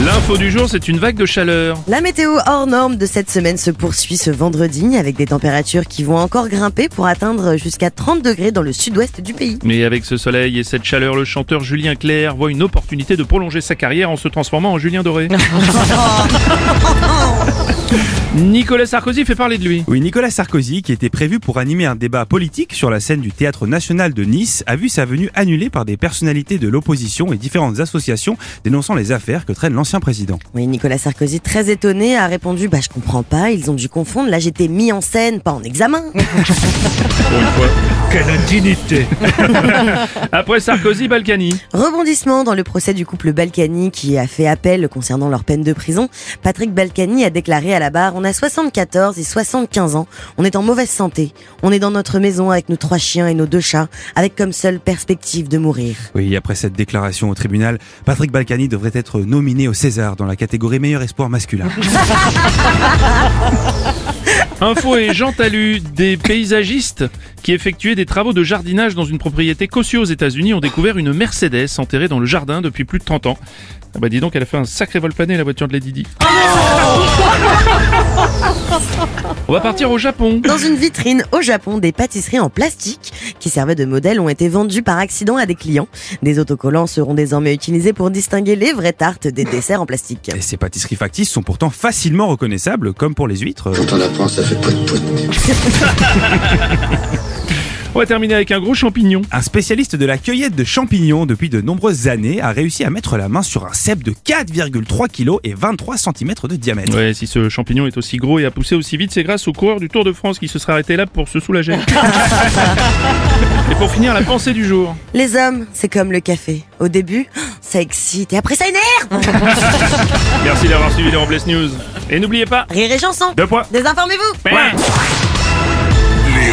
L'info du jour, c'est une vague de chaleur. La météo hors norme de cette semaine se poursuit ce vendredi avec des températures qui vont encore grimper pour atteindre jusqu'à 30 degrés dans le sud-ouest du pays. Mais avec ce soleil et cette chaleur, le chanteur Julien Clerc voit une opportunité de prolonger sa carrière en se transformant en Julien Doré. Nicolas Sarkozy fait parler de lui. Oui, Nicolas Sarkozy, qui était prévu pour animer un débat politique sur la scène du Théâtre National de Nice, a vu sa venue annulée par des personnalités de l'opposition et différentes associations dénonçant les affaires que traîne l'ancien président. Oui, Nicolas Sarkozy, très étonné, a répondu Bah, je comprends pas, ils ont dû confondre. Là, j'étais mis en scène, pas en examen. Quelle indignité Après Sarkozy, Balkany. Rebondissement dans le procès du couple Balkany qui a fait appel concernant leur peine de prison. Patrick Balkany a déclaré à la barre On a 74 et 75 ans, on est en mauvaise santé. On est dans notre maison avec nos trois chiens et nos deux chats, avec comme seule perspective de mourir. Oui, après cette déclaration au tribunal, Patrick Balkany devrait être nominé au César dans la catégorie meilleur espoir masculin. Info et Jean Talu, des paysagistes qui effectuaient des travaux de jardinage dans une propriété Cossio aux États-Unis ont découvert une Mercedes enterrée dans le jardin depuis plus de 30 ans. Ah bah dis donc, elle a fait un sacré vol plané la voiture de Lady Di. On va partir au Japon. Dans une vitrine au Japon, des pâtisseries en plastique qui servaient de modèle ont été vendues par accident à des clients. Des autocollants seront désormais utilisés pour distinguer les vraies tartes des desserts en plastique. Et ces pâtisseries factices sont pourtant facilement reconnaissables, comme pour les huîtres. Quand on apprend, ça fait pout pout. On va terminer avec un gros champignon. Un spécialiste de la cueillette de champignons depuis de nombreuses années a réussi à mettre la main sur un cep de 4,3 kg et 23 cm de diamètre. Ouais, si ce champignon est aussi gros et a poussé aussi vite, c'est grâce au coureur du Tour de France qui se serait arrêté là pour se soulager. et pour finir, la pensée du jour. Les hommes, c'est comme le café. Au début, ça excite et après ça énerve. Merci d'avoir suivi les Robles News. Et n'oubliez pas, Rire et chanson. deux points. Désinformez-vous. Les